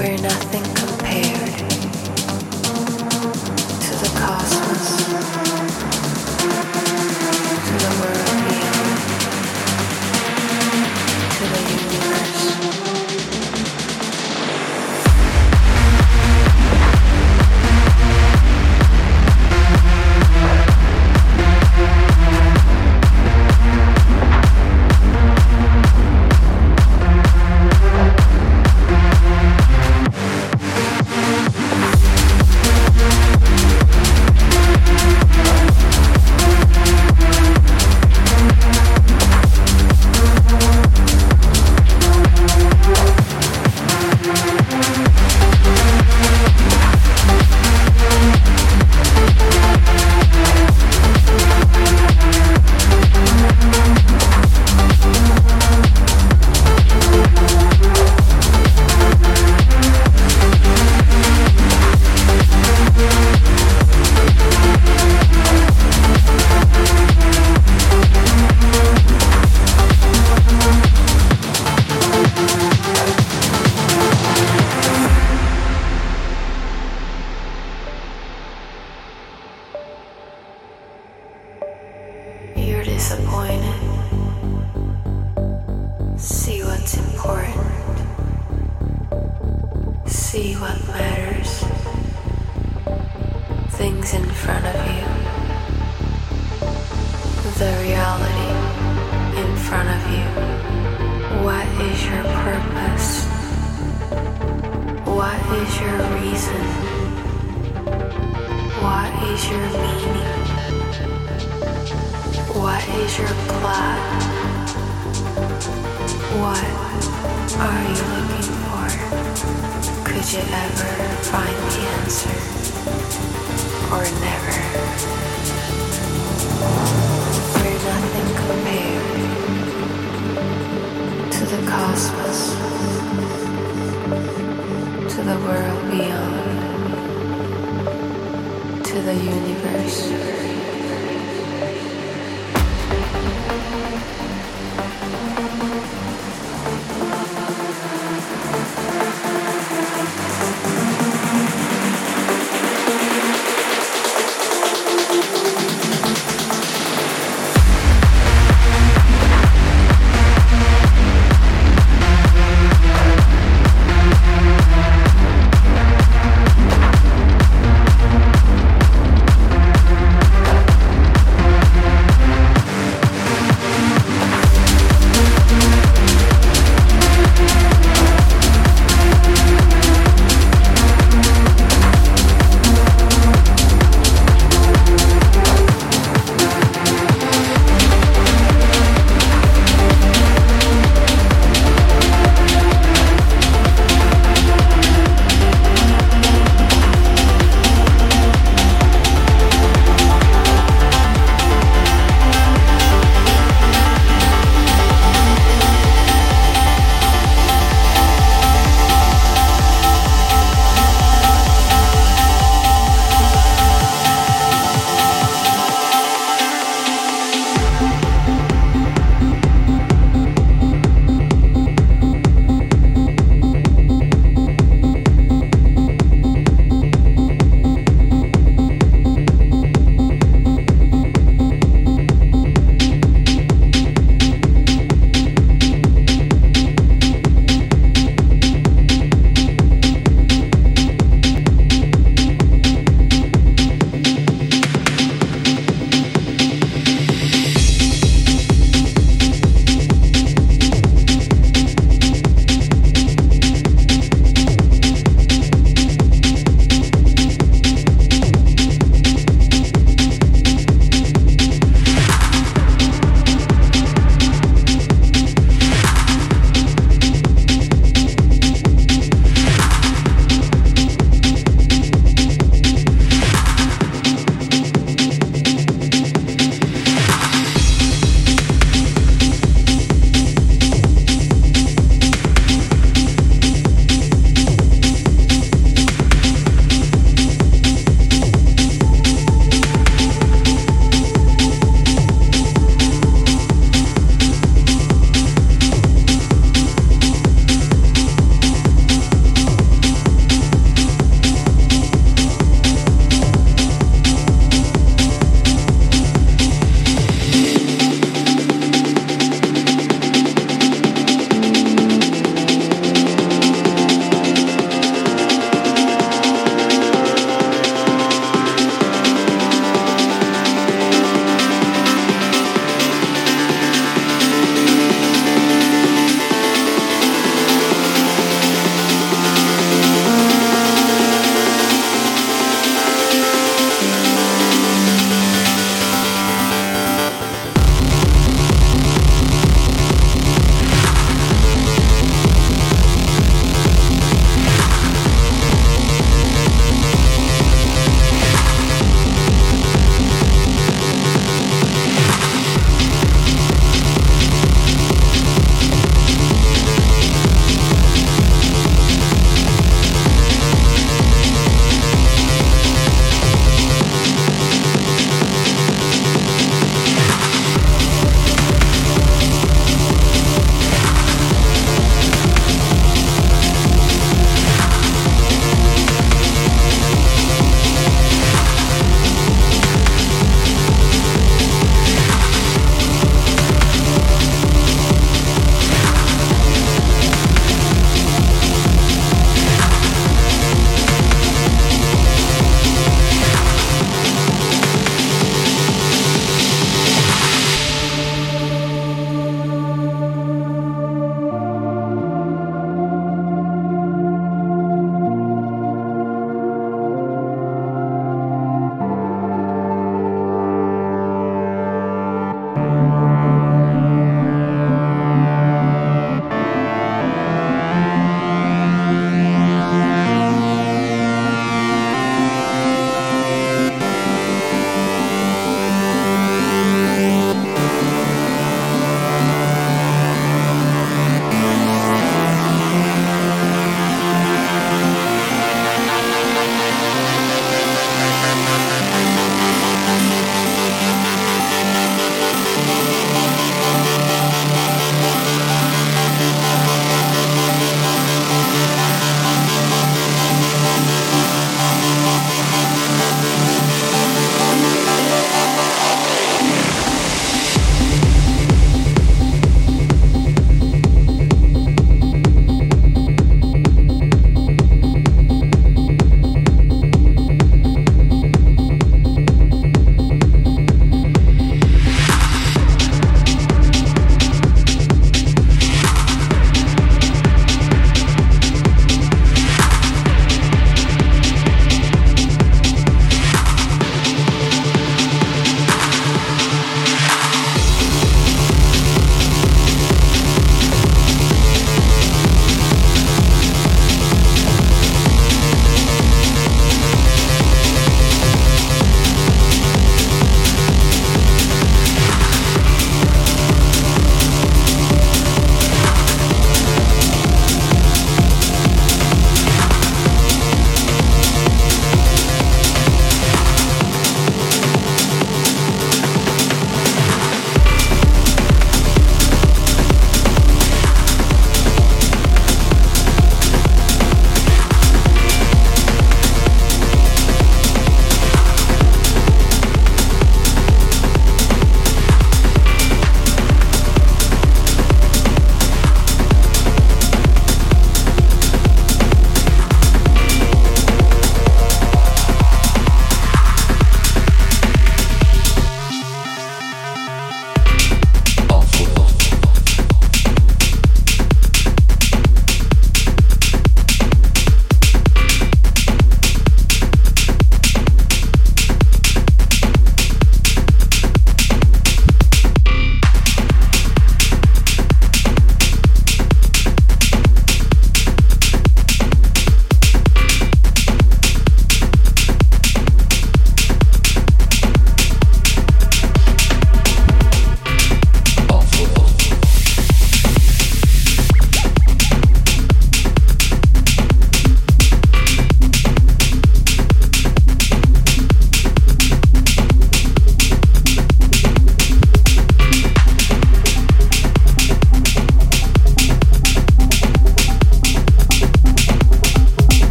where nothing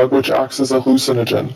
drug which acts as a hallucinogen.